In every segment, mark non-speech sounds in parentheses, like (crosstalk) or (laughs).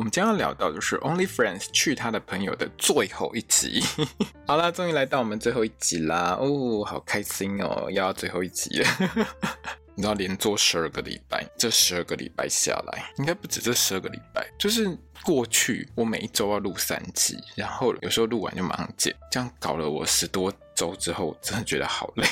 我们将要聊到的是 Only Friends 去他的朋友的最后一集。好啦，终于来到我们最后一集啦！哦，好开心哦，要到最后一集了。(laughs) 你知道连做十二个礼拜，这十二个礼拜下来，应该不止这十二个礼拜，就是过去我每一周要录三集，然后有时候录完就马上剪，这样搞了我十多周之后，真的觉得好累。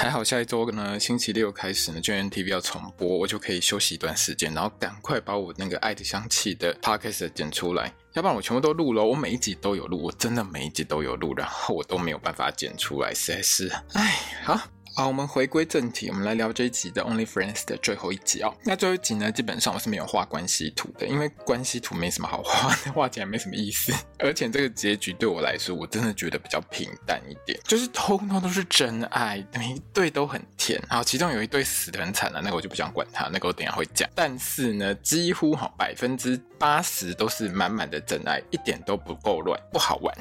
还好下一周呢，星期六开始呢就 NTV 要重播，我就可以休息一段时间，然后赶快把我那个爱的香气的 podcast 剪出来，要不然我全部都录了，我每一集都有录，我真的每一集都有录，然后我都没有办法剪出来，实在是，哎，好。好，我们回归正题，我们来聊这一集的《Only Friends》的最后一集哦。那最后一集呢，基本上我是没有画关系图的，因为关系图没什么好画，(laughs) 画起来没什么意思。(laughs) 而且这个结局对我来说，我真的觉得比较平淡一点，就是通通都是真爱，每一对都很甜。好，其中有一对死得很惨了，那个我就不想管他，那个我等下会讲。但是呢，几乎哈百分之八十都是满满的真爱，一点都不够乱，不好玩。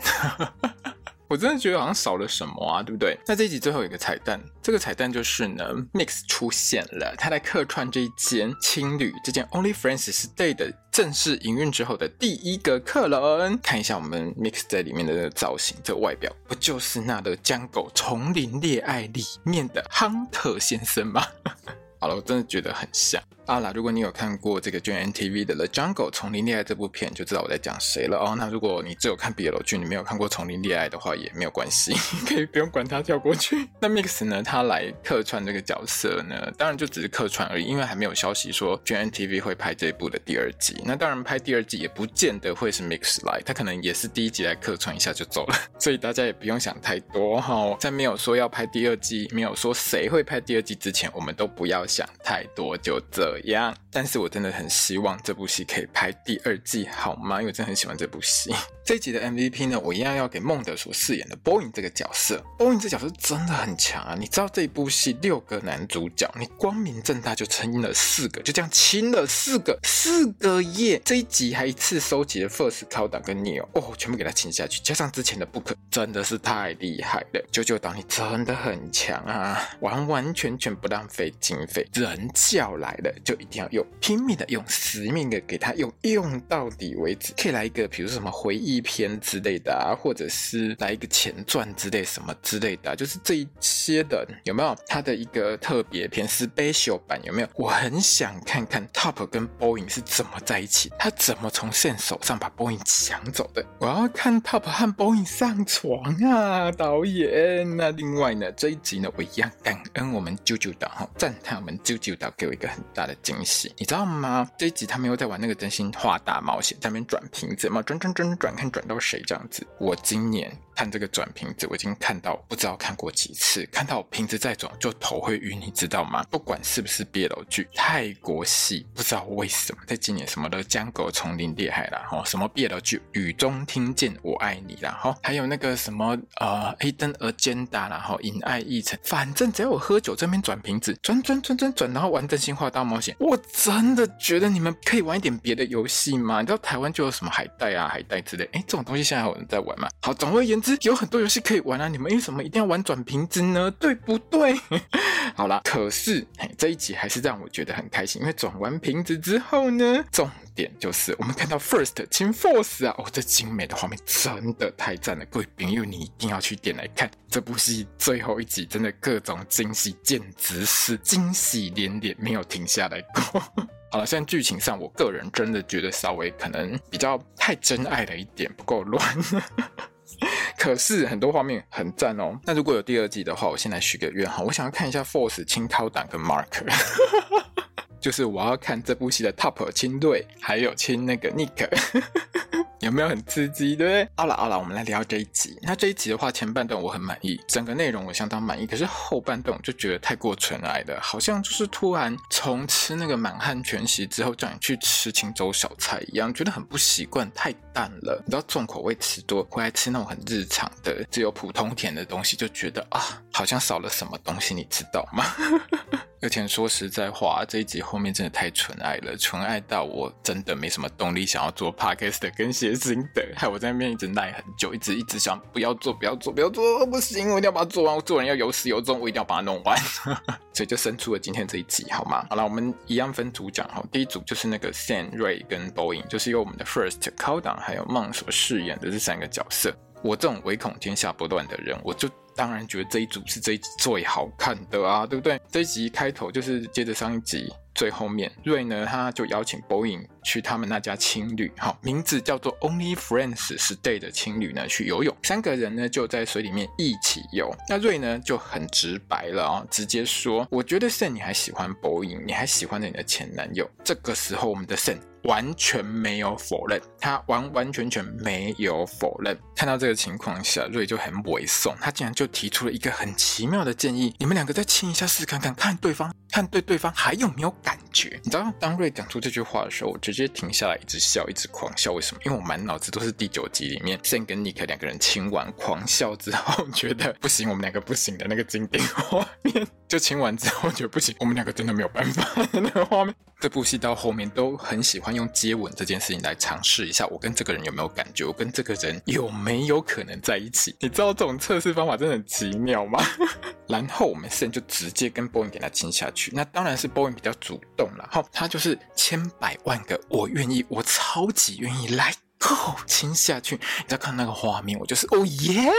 我真的觉得好像少了什么啊，对不对？那这一集最后一个彩蛋，这个彩蛋就是呢，Mix 出现了，他来客串这一间青旅，这间 Only Friends Stay 的正式营运之后的第一个客人。看一下我们 Mix 在里面的造型，这外表不就是那个《Jungle 丛林恋爱》里面的 Hunter 先生吗？(laughs) 好了，我真的觉得很像。好啦，如果你有看过这个 GMMTV 的《The Jungle 丛林恋爱》这部片，就知道我在讲谁了哦。那如果你只有看 BL 剧，你没有看过《丛林恋爱》的话，也没有关系，(laughs) 可以不用管它跳过去。那 Mix 呢，他来客串这个角色呢，当然就只是客串而已，因为还没有消息说 GMMTV 会拍这一部的第二季。那当然拍第二季也不见得会是 Mix 来，他可能也是第一集来客串一下就走了，(laughs) 所以大家也不用想太多哈、哦。在没有说要拍第二季，没有说谁会拍第二季之前，我们都不要想太多，就这样。但是我真的很希望这部戏可以拍第二季，好吗？因为我真的很喜欢这部戏。(laughs) 这一集的 MVP 呢，我一样要给孟德所饰演的 Boeing 这个角色。Boeing 这角色真的很强啊！你知道这一部戏六个男主角，你光明正大就亲了四个，就这样亲了四个，四个耶！这一集还一次收集了 First、c o d 跟 Neo 哦，全部给他亲下去，加上之前的 Book，真的是太厉害了。九九岛你真的很强啊，完完全全不浪费经费，人叫来了就一定要用。拼命的用，死命的给他用，用到底为止。可以来一个，比如说什么回忆篇之类的啊，或者是来一个前传之类什么之类的，就是这一些的有没有？他的一个特别篇 special 版有没有？我很想看看 Top 跟 Boeing 是怎么在一起，他怎么从线手上把 Boeing 抢走的？我要看 Top 和 Boeing 上床啊，导演。那另外呢，这一集呢，我一样感恩我们啾啾岛哈，赞叹我们啾啾岛给我一个很大的惊喜。你知道吗？这一集他们又在玩那个真心话大冒险，在那边转瓶子嘛，转转转转，看转到谁这样子。我今年。看这个转瓶子，我已经看到不知道看过几次，看到瓶子在转就头会晕，你知道吗？不管是不是 BL 剧，泰国戏不知道为什么在今年什么的江狗丛林厉害啦，哈，什么 BL 剧雨中听见我爱你啦，哈，还有那个什么呃黑灯而煎打然后引爱一层，反正只要我喝酒这边转瓶子，转转转转转，然后玩真心话大冒险，我真的觉得你们可以玩一点别的游戏吗？你知道台湾就有什么海带啊海带之类，哎，这种东西现在还有人在玩吗？好，总而言之。有很多游戏可以玩啊，你们为什么一定要玩转瓶子呢？(laughs) 对不对？(laughs) 好啦，可是这一集还是让我觉得很开心，因为转完瓶子之后呢，重点就是我们看到 First 亲 Force 啊，哦，这精美的画面真的太赞了，各位朋友你一定要去点来看这部戏最后一集，真的各种惊喜，简直是惊喜连连，没有停下来过。(laughs) 好了，现在剧情上，我个人真的觉得稍微可能比较太真爱了一点，不够乱。可是很多画面很赞哦。那如果有第二季的话，我先来许个愿哈，我想要看一下 Force 清涛党跟 Mark 就是我要看这部戏的 Top 亲队还有亲那个 Nick。(laughs) 有没有很刺激？对不对？好了好了，我们来聊这一集。那这一集的话，前半段我很满意，整个内容我相当满意。可是后半段我就觉得太过纯爱了，好像就是突然从吃那个满汉全席之后，叫你去吃清粥小菜一样，觉得很不习惯，太淡了。你知道重口味吃多，回来吃那种很日常的、只有普通甜的东西，就觉得啊，好像少了什么东西，你知道吗？(laughs) 而且说实在话，这一集后面真的太纯爱了，纯爱到我真的没什么动力想要做 podcast 跟写心得，害我在那边一直赖很久，一直一直想不要做，不要做，不要做，不行，我一定要把它做完。我做人要有始有终，我一定要把它弄完，(laughs) 所以就生出了今天这一集，好吗？好了，我们一样分组讲哈，第一组就是那个 Sam、Ray 跟 Boeing，就是由我们的 First、Cowdown 还有 Mom 所饰演的这三个角色。我这种唯恐天下不乱的人，我就。当然觉得这一组是这一集最好看的啊，对不对？这一集开头就是接着上一集最后面，瑞呢他就邀请 Boeing 去他们那家青旅，好，名字叫做 Only Friends Stay 的青旅呢去游泳，三个人呢就在水里面一起游。那瑞呢就很直白了啊、直接说：“我觉得 Sam 你还喜欢 Boeing，你还喜欢着你的前男友。”这个时候我们的 Sam 完全没有否认，他完完全全没有否认。看到这个情况下，瑞就很猥琐，他竟然就提出了一个很奇妙的建议：你们两个再亲一下试看看，看对方，看对对方还有没有感觉。你知道，当瑞讲出这句话的时候，我直接停下来，一直笑，一直狂笑。为什么？因为我满脑子都是第九集里面 s 跟 Nick 两个人亲完狂笑之后，觉得不行，我们两个不行的那个经典画面。就亲完之后觉得不行，我们两个真的没有办法那个画面。(laughs) 这部戏到后面都很喜欢 (laughs) 用接吻这件事情来尝试一下，我跟这个人有没有感觉，我跟这个人有没有可能在一起？你知道这种测试方法真的很奇妙吗？(laughs) 然后我们现在就直接跟 Boeing 给他亲下去，那当然是 Boeing 比较主动了，好，他就是千百万个我愿意，我超级愿意来。哦，亲下去！你再看那个画面，我就是哦耶，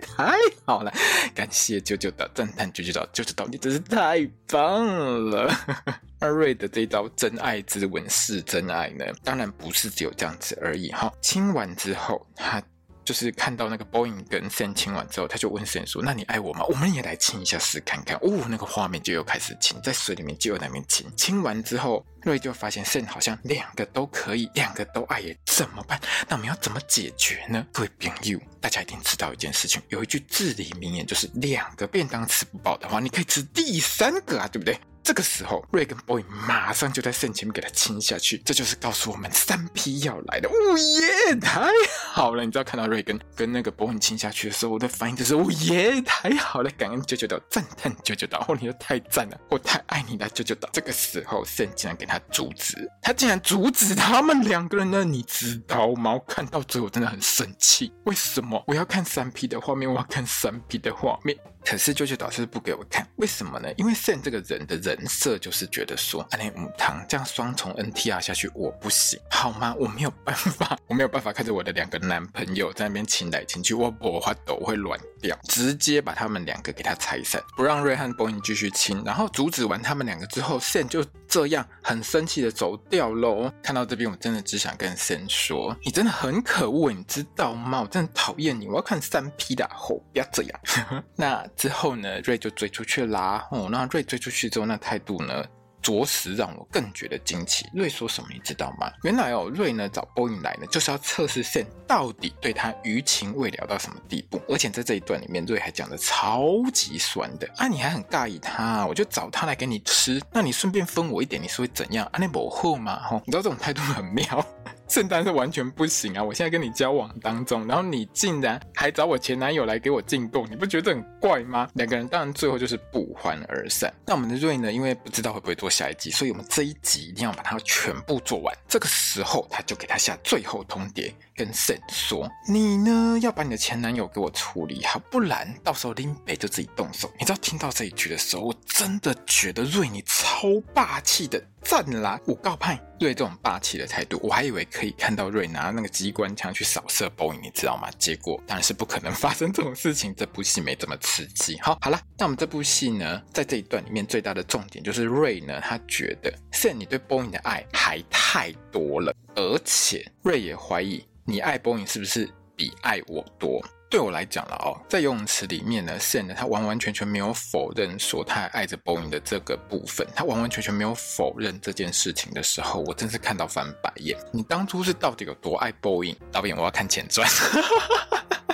太好了！感谢舅舅的，赞叹舅舅的舅舅的，你真是太棒了！(laughs) 阿瑞的这招真爱之吻是真爱呢，当然不是只有这样子而已哈。亲完之后，他。就是看到那个 Boeing 跟 Sam 亲完之后，他就问 Sam 说：“那你爱我吗？我们也来亲一下试看看。”哦，那个画面就又开始亲，在水里面就又在那边亲。亲完之后，瑞就发现 Sam 好像两个都可以，两个都爱耶，怎么办？那我们要怎么解决呢？各位朋友，大家一定知道一件事情，有一句至理名言，就是两个便当吃不饱的话，你可以吃第三个啊，对不对？这个时候，瑞跟 Boeing 马上就在圣前面给他亲下去，这就是告诉我们三 P 要来的。哦耶，太好了！你知道看到瑞跟跟那个 Boeing 亲下去的时候，我的反应就是哦耶，太好了！感恩九九岛，赞叹九九岛，哦，你又太赞了，我太爱你了，九九岛。这个时候圣竟然给他阻止，他竟然阻止他们两个人呢？你知道吗？我看到最后真的很生气。为什么我要看三 P 的画面？我要看三 P 的画面。可是九九岛是不给我看，为什么呢？因为 Sam 这个人的人设就是觉得说，阿莲母汤这样双重 NTR 下去我不行，好吗？我没有办法，我没有办法看着我的两个男朋友在那边亲来亲去，我我发抖会软掉，直接把他们两个给他拆散，不让瑞和 Boeing 继续亲，然后阻止完他们两个之后，Sam 就这样很生气的走掉喽。看到这边，我真的只想跟 Sam 说，你真的很可恶，你知道吗？我真的讨厌你，我要看三 P 的吼，不要这样。(laughs) 那。之后呢，瑞就追出去啦。哦，那瑞追出去之后，那态度呢，着实让我更觉得惊奇。瑞说什么，你知道吗？原来哦，瑞呢找 Boeing 来呢，就是要测试 Sam 到底对他余情未了到什么地步。而且在这一段里面，瑞还讲的超级酸的。啊，你还很尬意他，我就找他来给你吃，那你顺便分我一点，你是会怎样？啊，那不好嘛？吼，你知道这种态度很妙。圣诞是完全不行啊！我现在跟你交往当中，然后你竟然还找我前男友来给我进贡，你不觉得很怪吗？两个人当然最后就是不欢而散。那我们的瑞呢？因为不知道会不会做下一集，所以我们这一集一定要把它全部做完。这个时候，他就给他下最后通牒，跟 Sam 说：“你呢，要把你的前男友给我处理好，不然到时候林北就自己动手。”你知道听到这一句的时候，我真的觉得瑞你超霸气的。赞啦！我告派瑞这种霸气的态度，我还以为可以看到瑞拿那个机关枪去扫射 Boeing，你知道吗？结果当然是不可能发生这种事情。这部戏没这么刺激。好，好了，那我们这部戏呢，在这一段里面最大的重点就是瑞呢，他觉得 Sam 你对 Boeing 的爱还太多了，而且瑞也怀疑你爱 Boeing 是不是比爱我多。对我来讲了哦，在游泳池里面呢，Sam 呢，他完完全全没有否认说他爱着 Boeing 的这个部分，他完完全全没有否认这件事情的时候，我真是看到翻白眼。你当初是到底有多爱 Boeing？导演，我要看前传。(laughs)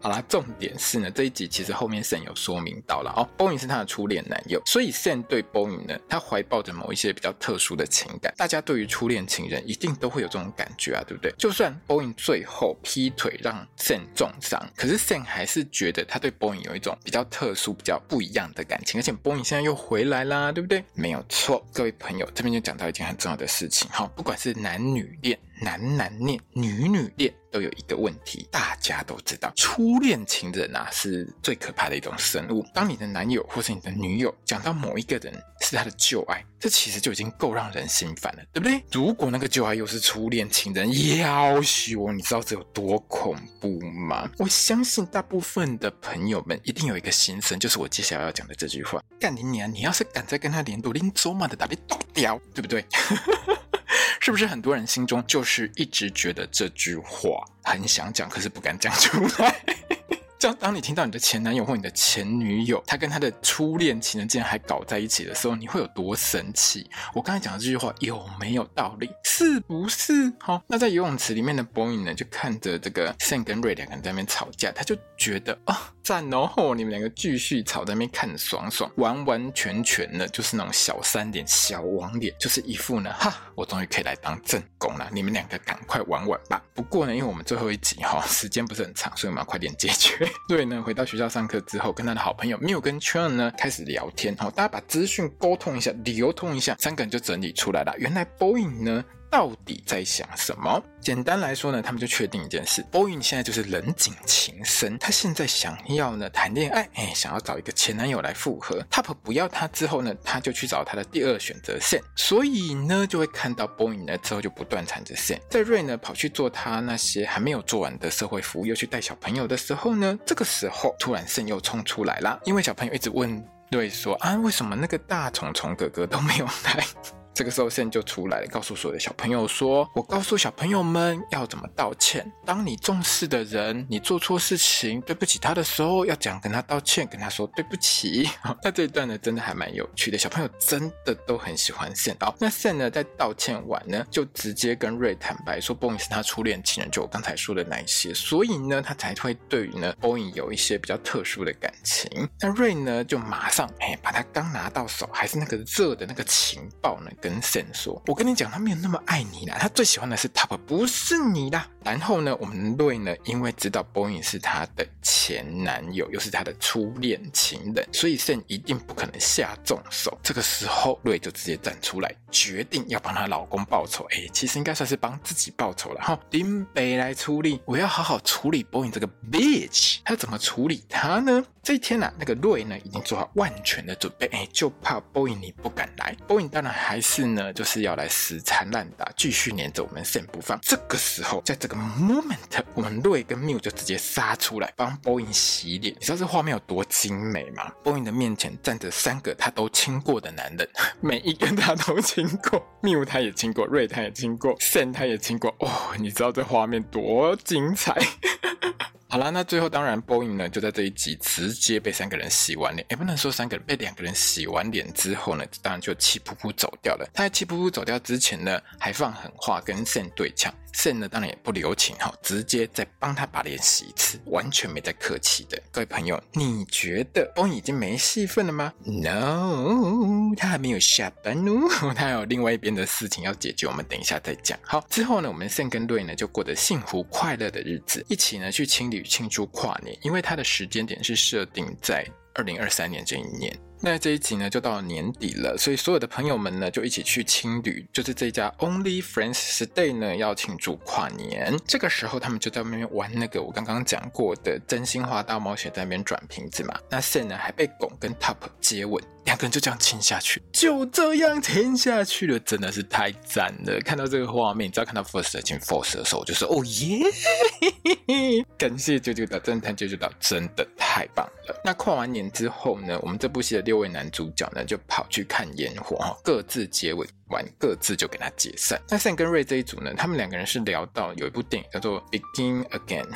好啦，重点是呢，这一集其实后面 Sam 有说明到了哦，Boeing 是他的初恋男友，所以 Sam 对 Boeing 呢，他怀抱着某一些比较特殊的情感。大家对于初恋情人一定都会有这种感觉啊，对不对？就算 Boeing 最后劈腿让 Sam 重伤，可是 Sam 还是觉得他对 Boeing 有一种比较特殊、比较不一样的感情，而且 Boeing 现在又回来啦，对不对？没有错，各位朋友，这边就讲到一件很重要的事情，哈，不管是男女恋。男男恋、女女恋都有一个问题，大家都知道，初恋情人啊是最可怕的一种生物。当你的男友或是你的女友讲到某一个人是他的旧爱，这其实就已经够让人心烦了，对不对？如果那个旧爱又是初恋情人，夭寿，你知道这有多恐怖吗？我相信大部分的朋友们一定有一个心声，就是我接下来要讲的这句话：干你娘！你要是敢再跟他联络，拎走嘛的打你剁掉，对不对？(laughs) 是不是很多人心中就是一直觉得这句话很想讲，可是不敢讲出来？这样，当你听到你的前男友或你的前女友，他跟他的初恋情人竟然还搞在一起的时候，你会有多生气？我刚才讲的这句话有没有道理？是不是？好，那在游泳池里面的 boy 呢，就看着这个 Sam 跟 Ray 两个人在那边吵架，他就觉得啊，赞哦，你们两个继续吵在那边看爽爽，完完全全的就是那种小三脸、小王脸，就是一副呢，哈，我终于可以来当正宫了，你们两个赶快玩玩吧。不过呢，因为我们最后一集哈，时间不是很长，所以我们要快点解决。对呢，回到学校上课之后，跟他的好朋友缪跟圈呢开始聊天。好，大家把资讯沟通一下，流通一下，三个人就整理出来了。原来 boy 呢。到底在想什么？简单来说呢，他们就确定一件事：，Boyn 现在就是人景情深，他现在想要呢谈恋爱，哎，想要找一个前男友来复合。Top 不要他之后呢，他就去找他的第二选择线所以呢就会看到 Boyn 呢之后就不断缠着线。在 Ray 呢跑去做他那些还没有做完的社会服务，又去带小朋友的时候呢，这个时候突然 Sam 又冲出来啦，因为小朋友一直问瑞说啊，为什么那个大虫虫哥哥都没有来？这个时候圣就出来了，告诉所有的小朋友说：“我告诉小朋友们要怎么道歉。当你重视的人，你做错事情，对不起他的时候，要讲跟他道歉，跟他说对不起。(laughs) ”那这一段呢，真的还蛮有趣的，小朋友真的都很喜欢圣。哦，那圣呢，在道歉完呢，就直接跟 Ray 坦白说 Bong 是他初恋情人，就我刚才说的那一些，所以呢，他才会对于呢 Boeing 有一些比较特殊的感情。那 Ray 呢，就马上哎，把他刚拿到手还是那个热的那个情报呢，跟 Sam 说：“我跟你讲，他没有那么爱你啦，他最喜欢的是他爸不是你啦。”然后呢，我们瑞呢，因为知道 Boeing 是他的前男友，又是他的初恋情人，所以 Sam 一定不可能下重手。这个时候，瑞就直接站出来，决定要帮她老公报仇。哎，其实应该算是帮自己报仇了哈。林北来处理，我要好好处理 Boeing 这个 bitch。他怎么处理他呢？这一天呢、啊，那个瑞呢已经做好万全的准备，哎，就怕 Boeing 你不敢来。Boeing 当然还是呢，就是要来死缠烂打，继续黏着我们 Sam 不放。这个时候，在这个 moment，我们瑞跟缪就直接杀出来帮 Boeing 洗脸。你知道这画面有多精美吗？Boeing 的面前站着三个他都亲过的男人，(laughs) 每一个他都亲过缪他也亲过，瑞他也亲过，Sam 他也亲过。哦，你知道这画面多精彩？(laughs) 好啦，那最后当然，Boeing 呢就在这一集直接被三个人洗完脸，也不能说三个人被两个人洗完脸之后呢，当然就气噗噗走掉了。他在气噗噗走掉之前呢，还放狠话跟 Sen 对呛。，Sen 呢，当然也不留情哈，直接再帮他把脸洗一次，完全没在客气的。各位朋友，你觉得欧已经没戏份了吗？No，他还没有下班哦，(laughs) 他还有另外一边的事情要解决，我们等一下再讲。好，之后呢，我们 Sam 跟 Ray 呢就过得幸福快乐的日子，一起呢去青旅庆祝跨年，因为他的时间点是设定在二零二三年这一年。那这一集呢，就到年底了，所以所有的朋友们呢，就一起去青旅，就是这家 Only Friends Stay 呢，要庆祝跨年。这个时候，他们就在外面玩那个我刚刚讲过的真心话大冒险，在那边转瓶子嘛。那 Sam 呢，还被拱跟 Top 接吻。两个人就这样亲下去，就这样亲下去了，真的是太赞了！看到这个画面，你知道看到 First 亲 Force 的时候，我就说哦耶！(laughs) 感谢舅舅的侦探舅舅的，真的太棒了。那跨完年之后呢，我们这部戏的六位男主角呢，就跑去看烟火，各自结尾完，各自就给他解散。那 Sam 跟 Ray 这一组呢，他们两个人是聊到有一部电影叫做《Begin Again (laughs)》，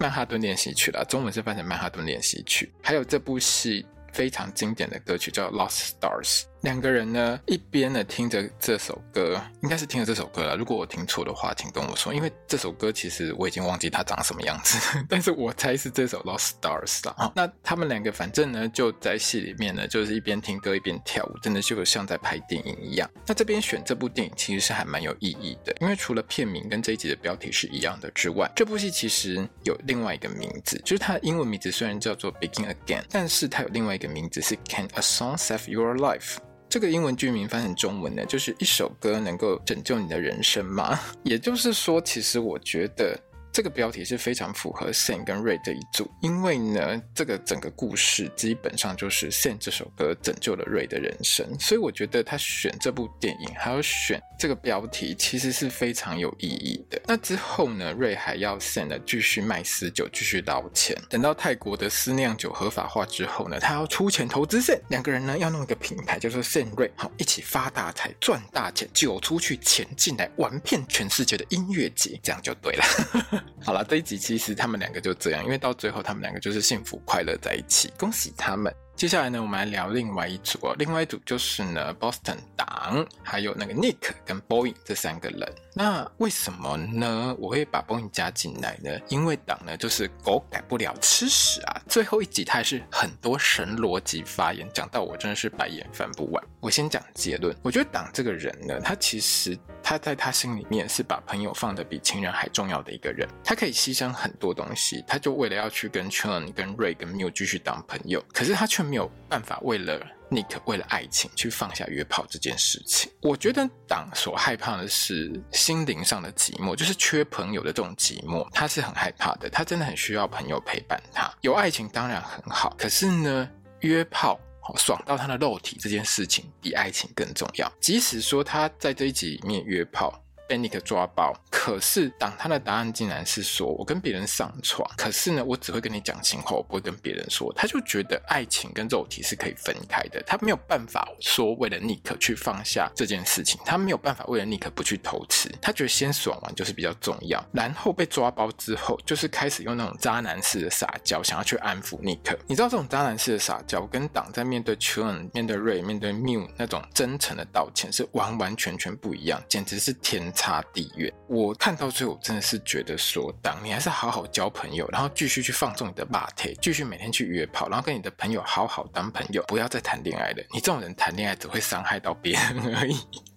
曼哈顿练习曲啦，中文是翻成曼哈顿练习曲，还有这部戏。非常经典的歌曲叫《Lost Stars》。两个人呢，一边呢听着这首歌，应该是听着这首歌了。如果我听错的话，请跟我说，因为这首歌其实我已经忘记它长什么样子，(laughs) 但是我猜是这首《Lost Stars》了啊。那他们两个反正呢就在戏里面呢，就是一边听歌一边跳舞，真的就像在拍电影一样。那这边选这部电影其实是还蛮有意义的，因为除了片名跟这一集的标题是一样的之外，这部戏其实有另外一个名字，就是它的英文名字虽然叫做《Begin Again》，但是它有另外一个名字是《Can a Song Save Your Life》。这个英文剧名翻成中文呢，就是一首歌能够拯救你的人生吗？(laughs) 也就是说，其实我觉得。这个标题是非常符合 Sam 跟 Ray 这一组，因为呢，这个整个故事基本上就是 Sam 这首歌拯救了 Ray 的人生，所以我觉得他选这部电影还有选这个标题，其实是非常有意义的。那之后呢，Ray 还要 Sam 呢继续卖私酒，继续捞钱。等到泰国的私酿酒合法化之后呢，他要出钱投资 Sam，两个人呢要弄一个品牌，叫做 Sam Ray，好一起发大财，赚大钱，酒出去，钱进来，玩遍全世界的音乐节，这样就对了。好了，这一集其实他们两个就这样，因为到最后他们两个就是幸福快乐在一起，恭喜他们。接下来呢，我们来聊另外一组哦，另外一组就是呢，Boston 党还有那个 Nick 跟 Boeing 这三个人。那为什么呢？我会把 Boeing 加进来呢？因为党呢就是狗改不了吃屎啊！最后一集他还是很多神逻辑发言，讲到我真的是白眼翻不完。我先讲结论，我觉得党这个人呢，他其实他在他心里面是把朋友放的比亲人还重要的一个人，他可以牺牲很多东西，他就为了要去跟 Chun、跟 Ray、跟 Miu 继续当朋友，可是他却没有办法为了 Nick 为了爱情去放下约炮这件事情。我觉得党所害怕的是心灵上的寂寞，就是缺朋友的这种寂寞，他是很害怕的。他真的很需要朋友陪伴他。有爱情当然很好，可是呢，约炮爽到他的肉体这件事情比爱情更重要。即使说他在这一集里面约炮。被尼克抓包，可是当他的答案竟然是说：“我跟别人上床，可是呢，我只会跟你讲情话，我不会跟别人说。”他就觉得爱情跟肉体是可以分开的，他没有办法说为了尼克去放下这件事情，他没有办法为了尼克不去偷吃，他觉得先爽完就是比较重要。然后被抓包之后，就是开始用那种渣男式的撒娇，想要去安抚尼克。你知道这种渣男式的撒娇，跟党在面对 Chun、面对 Ray、面对 Mew 那种真诚的道歉是完完全全不一样，简直是天。差地远，我看到最后真的是觉得说，当你还是好好交朋友，然后继续去放纵你的霸体，继续每天去约炮，然后跟你的朋友好好当朋友，不要再谈恋爱了。你这种人谈恋爱只会伤害到别人而已。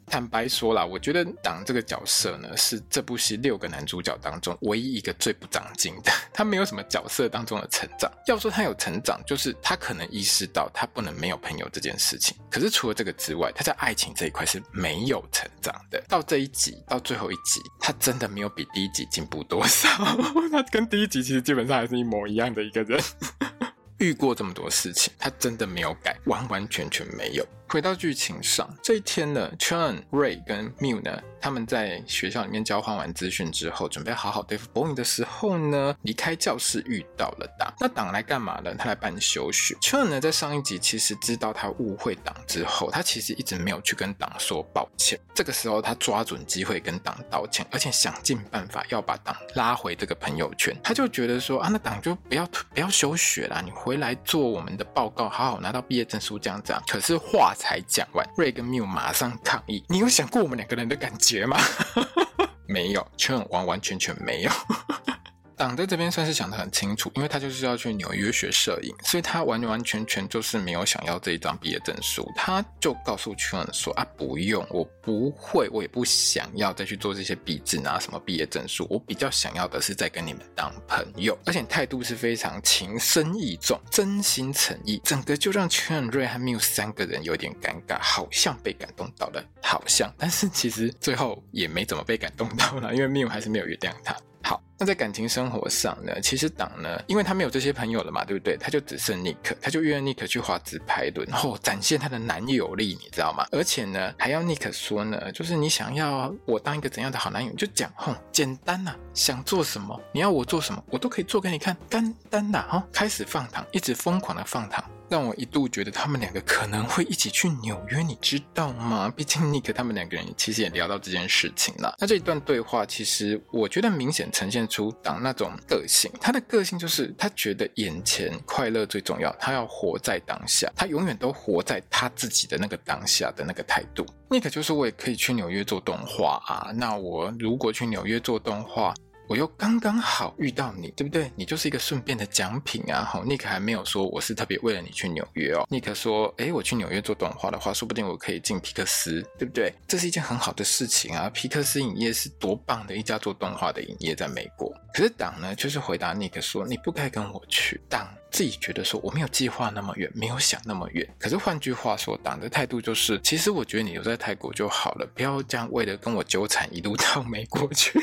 坦白说啦，我觉得党这个角色呢，是这部戏六个男主角当中唯一一个最不长进的。(laughs) 他没有什么角色当中的成长。要说他有成长，就是他可能意识到他不能没有朋友这件事情。可是除了这个之外，他在爱情这一块是没有成长的。到这一集，到最后一集，他真的没有比第一集进步多少。(laughs) 他跟第一集其实基本上还是一模一样的一个人。(laughs) 遇过这么多事情，他真的没有改，完完全全没有。回到剧情上，这一天呢，Chun、Ray 跟 Miu 呢，他们在学校里面交换完资讯之后，准备好好对付 Boeing 的时候呢，离开教室遇到了党。那党来干嘛呢？他来办休学。Chun 呢，在上一集其实知道他误会党之后，他其实一直没有去跟党说抱歉。这个时候，他抓准机会跟党道歉，而且想尽办法要把党拉回这个朋友圈。他就觉得说啊，那党就不要不要休学啦，你回来做我们的报告，好好拿到毕业证书，这样子啊。可是话。才讲完，，Ray 跟 Miu 马上抗议：“你有想过我们两个人的感觉吗？” (laughs) 没有，全完完全全没有。党在这边算是想得很清楚，因为他就是要去纽约学摄影，所以他完完全全就是没有想要这一张毕业证书。他就告诉全说：“啊，不用，我不会，我也不想要再去做这些毕制拿什么毕业证书。我比较想要的是再跟你们当朋友，而且态度是非常情深意重、真心诚意，整个就让全瑞和缪三个人有点尴尬，好像被感动到了，好像，但是其实最后也没怎么被感动到了，因为缪还是没有原谅他。”好，那在感情生活上呢，其实党呢，因为他没有这些朋友了嘛，对不对？他就只剩尼克，他就约尼克去滑直排轮，然后展现他的男友力，你知道吗？而且呢，还要尼克说呢，就是你想要我当一个怎样的好男友，就讲吼，简单呐、啊，想做什么，你要我做什么，我都可以做给你看，简单呐，哈，开始放糖，一直疯狂的放糖。让我一度觉得他们两个可能会一起去纽约，你知道吗？毕竟尼克他们两个人其实也聊到这件事情了。那这一段对话，其实我觉得明显呈现出党那种个性。他的个性就是他觉得眼前快乐最重要，他要活在当下，他永远都活在他自己的那个当下的那个态度。尼克就是：“我也可以去纽约做动画啊，那我如果去纽约做动画。”我又刚刚好遇到你，对不对？你就是一个顺便的奖品啊！好，尼克还没有说我是特别为了你去纽约哦。尼克说：“诶，我去纽约做动画的话，说不定我可以进皮克斯，对不对？这是一件很好的事情啊！皮克斯影业是多棒的一家做动画的影业，在美国。可是党呢，就是回答尼克说：你不该跟我去。党自己觉得说我没有计划那么远，没有想那么远。可是换句话说，党的态度就是：其实我觉得你留在泰国就好了，不要这样为了跟我纠缠，一路到美国去。”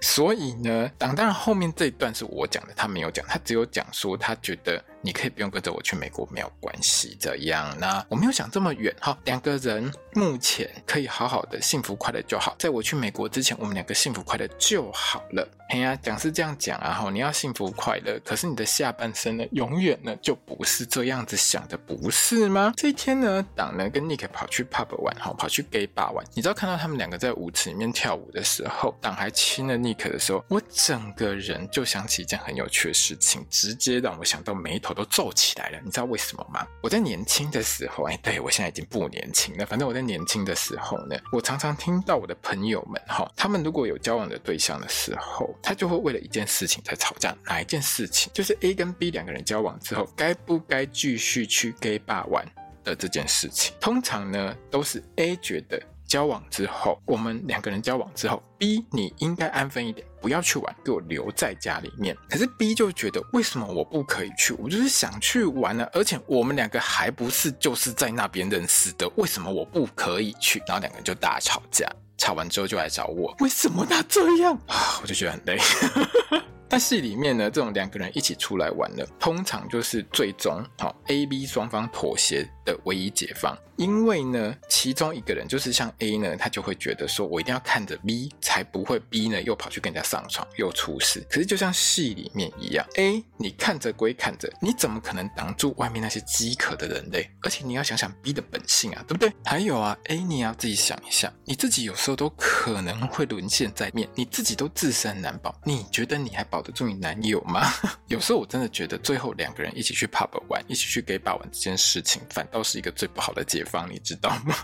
所以呢，当当然后面这一段是我讲的，他没有讲，他只有讲说他觉得。你可以不用跟着我去美国，没有关系。这样，那我没有想这么远哈。两个人目前可以好好的幸福快乐就好。在我去美国之前，我们两个幸福快乐就好了。哎呀，讲是这样讲啊哈，你要幸福快乐，可是你的下半生呢，永远呢就不是这样子想的，不是吗？这一天呢，党呢跟 Nick 跑去 pub 玩哈，跑去 gay bar 玩。你知道看到他们两个在舞池里面跳舞的时候，党还亲了 Nick 的时候，我整个人就想起一件很有趣的事情，直接让我想到眉头。都皱起来了，你知道为什么吗？我在年轻的时候，哎，对，我现在已经不年轻了。反正我在年轻的时候呢，我常常听到我的朋友们哈，他们如果有交往的对象的时候，他就会为了一件事情在吵架。哪一件事情？就是 A 跟 B 两个人交往之后，该不该继续去 gay bar 玩的这件事情。通常呢，都是 A 觉得。交往之后，我们两个人交往之后，B 你应该安分一点，不要去玩，给我留在家里面。可是 B 就觉得，为什么我不可以去？我就是想去玩呢、而且我们两个还不是就是在那边认识的，为什么我不可以去？然后两个人就大吵架，吵完之后就来找我，为什么他这样啊？(sighs) 我就觉得很累。(laughs) 但戏里面呢，这种两个人一起出来玩的，通常就是最终好 A、B 双方妥协的唯一解方。因为呢，其中一个人就是像 A 呢，他就会觉得说，我一定要看着 B，才不会 B 呢又跑去跟人家上床又出事。可是就像戏里面一样，A 你看着归看着，你怎么可能挡住外面那些饥渴的人类？而且你要想想 B 的本性啊，对不对？还有啊，A 你要自己想一下，你自己有时候都可能会沦陷在面，你自己都自身难保，你觉得你还保得住你男友吗？(laughs) 有时候我真的觉得，最后两个人一起去 pub 玩，一起去 gay 吧玩这件事情，反倒是一个最不好的解方，你知道吗？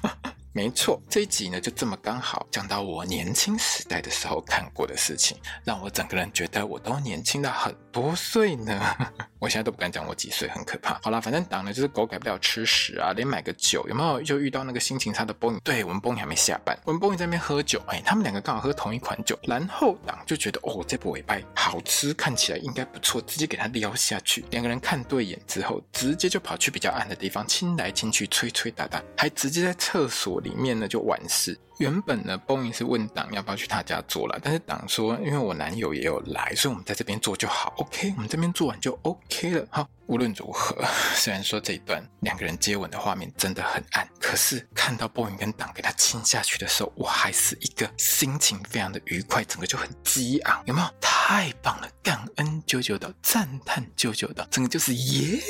没错，这一集呢就这么刚好讲到我年轻时代的时候看过的事情，让我整个人觉得我都年轻了很多岁呢。(laughs) 我现在都不敢讲我几岁，很可怕。好啦，反正党呢就是狗改不了吃屎啊，连买个酒有没有就遇到那个心情差的 Boeing？对，我们 Boeing 还没下班，我们 Boeing 在那边喝酒，哎，他们两个刚好喝同一款酒，然后党就觉得哦这波尾拜好吃，看起来应该不错，直接给他撩下去。两个人看对眼之后，直接就跑去比较暗的地方亲来亲去，吹吹打打，还直接在厕所。里面呢就完事。原本呢，Boeing 是问党要不要去他家做了，但是党说，因为我男友也有来，所以我们在这边做就好。OK，我们这边做完就 OK 了。好，无论如何，(laughs) 虽然说这一段两个人接吻的画面真的很暗，可是看到 Boeing 跟党给他亲下去的时候，我还是一个心情非常的愉快，整个就很激昂，有没有？太棒了，感恩九九岛，赞叹九九岛，整个就是耶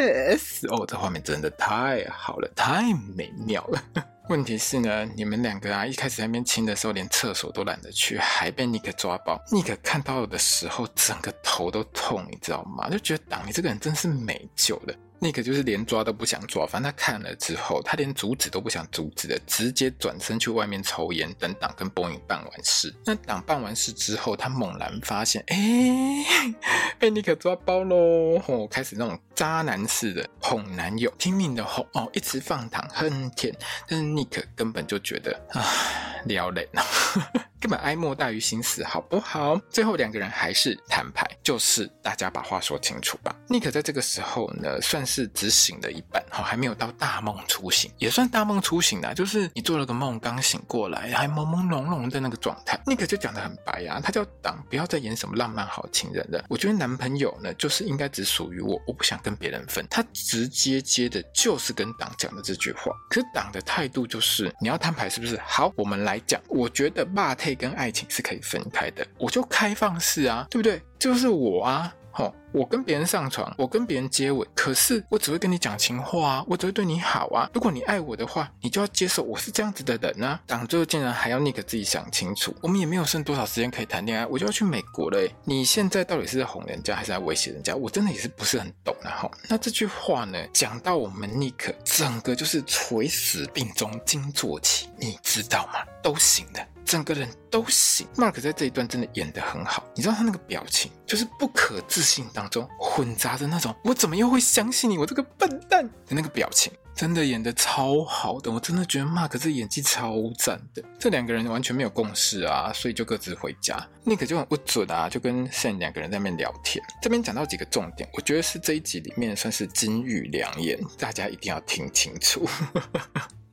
yes 哦，这画面真的太好了，太美妙了。(laughs) 问题是呢，你们两个啊，一开始在那边亲的时候，连厕所都懒得去，还被尼克抓包。尼克看到的时候，整个头都痛，你知道吗？就觉得党，你这个人真是没救了。尼克就是连抓都不想抓，反正他看了之后，他连阻止都不想阻止的，直接转身去外面抽烟，等党跟 boy 办完事。那党办完事之后，他猛然发现，哎、欸，被尼克抓包喽！哦，开始那种渣男式的哄男友，拼命的哄哦，一直放糖，很甜。但是尼克根本就觉得啊，撩人啊。(laughs) 根本哀莫大于心死，好不好？最后两个人还是摊牌，就是大家把话说清楚吧。尼克在这个时候呢，算是只醒了一半，好，还没有到大梦初醒，也算大梦初醒啦。就是你做了个梦，刚醒过来，还朦朦胧胧的那个状态。那个就讲得很白呀、啊，他叫党不要再演什么浪漫好情人了。我觉得男朋友呢，就是应该只属于我，我不想跟别人分。他直接接的就是跟党讲的这句话。可是党的态度就是，你要摊牌是不是？好，我们来讲。我觉得霸退跟爱情是可以分开的，我就开放式啊，对不对？就是我啊，我跟别人上床，我跟别人接吻，可是我只会跟你讲情话啊，我只会对你好啊。如果你爱我的话，你就要接受我是这样子的人啊。党最后竟然还要尼克自己想清楚，我们也没有剩多少时间可以谈恋爱，我就要去美国了。你现在到底是在哄人家还是在威胁人家？我真的也是不是很懂啊。哈，那这句话呢，讲到我们尼克整个就是垂死病中惊坐起，你知道吗？都行了。整个人都醒，Mark 在这一段真的演得很好。你知道他那个表情，就是不可置信当中混杂着那种“我怎么又会相信你，我这个笨蛋”的那个表情，真的演得超好的。我真的觉得 Mark 这演技超赞的。这两个人完全没有共识啊，所以就各自回家。Nick 就很不准啊，就跟 Sam 两个人在那边聊天。这边讲到几个重点，我觉得是这一集里面算是金玉良言，大家一定要听清楚。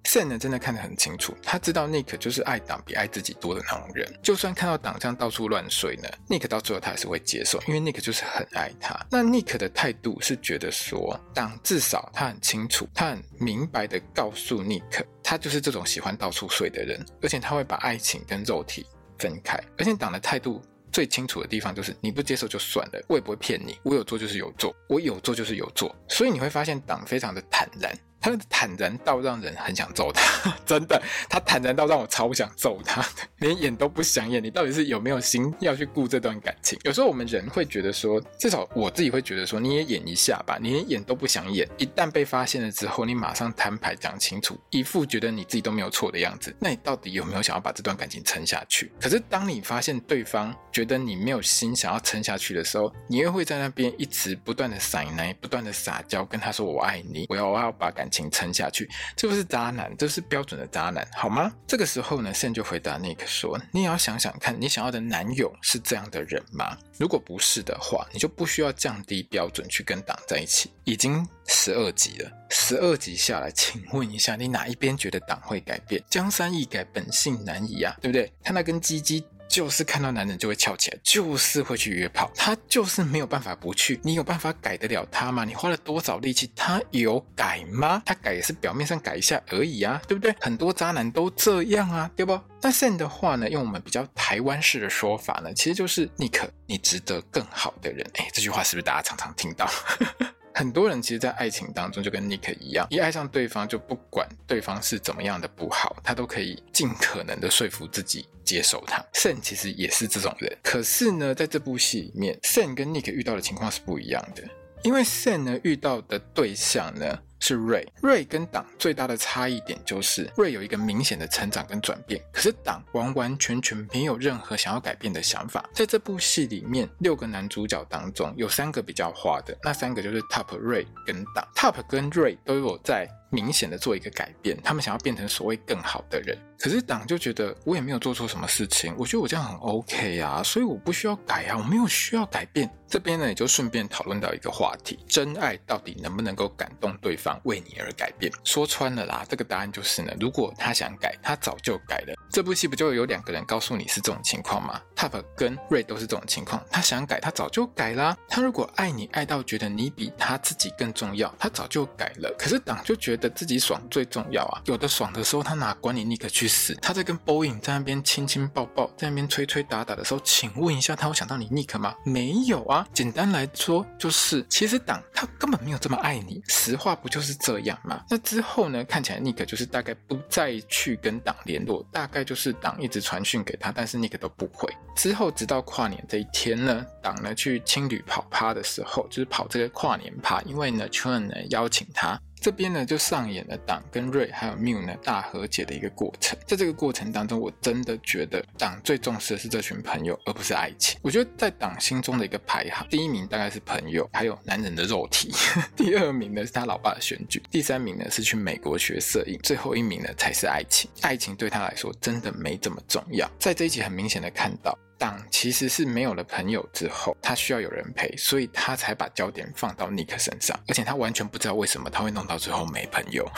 Sam 呢，真的看得很清楚，他知道 Nick 就是爱党比爱自己多的那种人。就算看到党这样到处乱睡呢，Nick 到最后他还是会接受，因为 Nick 就是很爱他。那 Nick 的态度是觉得说，党至少他很清楚，他很明白的告诉 Nick，他就是这种喜欢到处睡的人，而且他会把爱情跟肉体分开。而且党的态度最清楚的地方就是，你不接受就算了，我也不会骗你，我有做就是有做，我有做就是有做。所以你会发现党非常的坦然。他坦然到让人很想揍他，(laughs) 真的，他坦然到让我超想揍他，(laughs) 连演都不想演。你到底是有没有心要去顾这段感情？有时候我们人会觉得说，至少我自己会觉得说，你也演一下吧，你连演都不想演。一旦被发现了之后，你马上摊牌讲清楚，一副觉得你自己都没有错的样子，那你到底有没有想要把这段感情撑下去？可是当你发现对方觉得你没有心想要撑下去的时候，你又会在那边一直不断的撒奶，不断的撒娇，跟他说我爱你，我要我要把感情。请撑下去，这不是渣男，这是标准的渣男，好吗？这个时候呢，Sam 就回答 Nick 说：“你也要想想看，你想要的男友是这样的人吗？如果不是的话，你就不需要降低标准去跟党在一起。已经十二集了，十二集下来，请问一下，你哪一边觉得党会改变？江山易改，本性难移啊，对不对？他那根鸡鸡。”就是看到男人就会翘起来，就是会去约炮，他就是没有办法不去。你有办法改得了他吗？你花了多少力气，他有改吗？他改也是表面上改一下而已啊，对不对？很多渣男都这样啊，对不？那 Sam 的话呢，用我们比较台湾式的说法呢，其实就是 Nick，你值得更好的人。哎，这句话是不是大家常常听到？(laughs) 很多人其实，在爱情当中就跟 Nick 一样，一爱上对方，就不管对方是怎么样的不好，他都可以尽可能的说服自己接受他。Sam 其实也是这种人，可是呢，在这部戏里面，Sam 跟 Nick 遇到的情况是不一样的，因为 Sam 呢遇到的对象呢。是瑞，瑞跟党最大的差异点就是瑞有一个明显的成长跟转变，可是党完完全全没有任何想要改变的想法。在这部戏里面，六个男主角当中有三个比较花的，那三个就是 Top、瑞跟党。Top 跟瑞都有在明显的做一个改变，他们想要变成所谓更好的人。可是党就觉得我也没有做错什么事情，我觉得我这样很 OK 啊，所以我不需要改啊，我没有需要改变。这边呢，也就顺便讨论到一个话题：真爱到底能不能够感动对方，为你而改变？说穿了啦，这个答案就是呢，如果他想改，他早就改了。这部戏不就有两个人告诉你是这种情况吗？Top 跟 Ray 都是这种情况，他想改，他早就改啦。他如果爱你爱到觉得你比他自己更重要，他早就改了。可是党就觉得自己爽最重要啊，有的爽的时候，他哪管你尼克去死？他在跟 Boeing 在那边亲亲抱抱，在那边吹吹打打的时候，请问一下，他会想到你尼克吗？没有啊。简单来说，就是其实党他根本没有这么爱你，实话不就是这样吗？那之后呢，看起来尼克就是大概不再去跟党联络，大概就是党一直传讯给他，但是尼克都不回。之后直到跨年这一天呢，党呢去青旅跑趴的时候，就是跑这个跨年趴，因为呢 c h n 呢邀请他。这边呢就上演了党跟瑞还有缪呢大和解的一个过程。在这个过程当中，我真的觉得党最重视的是这群朋友，而不是爱情。我觉得在党心中的一个排行，第一名大概是朋友，还有男人的肉体；(laughs) 第二名呢是他老爸的选举；第三名呢是去美国学摄影；最后一名呢才是爱情。爱情对他来说真的没这么重要。在这一集很明显的看到。党其实是没有了朋友之后，他需要有人陪，所以他才把焦点放到尼克身上，而且他完全不知道为什么他会弄到最后没朋友。(laughs)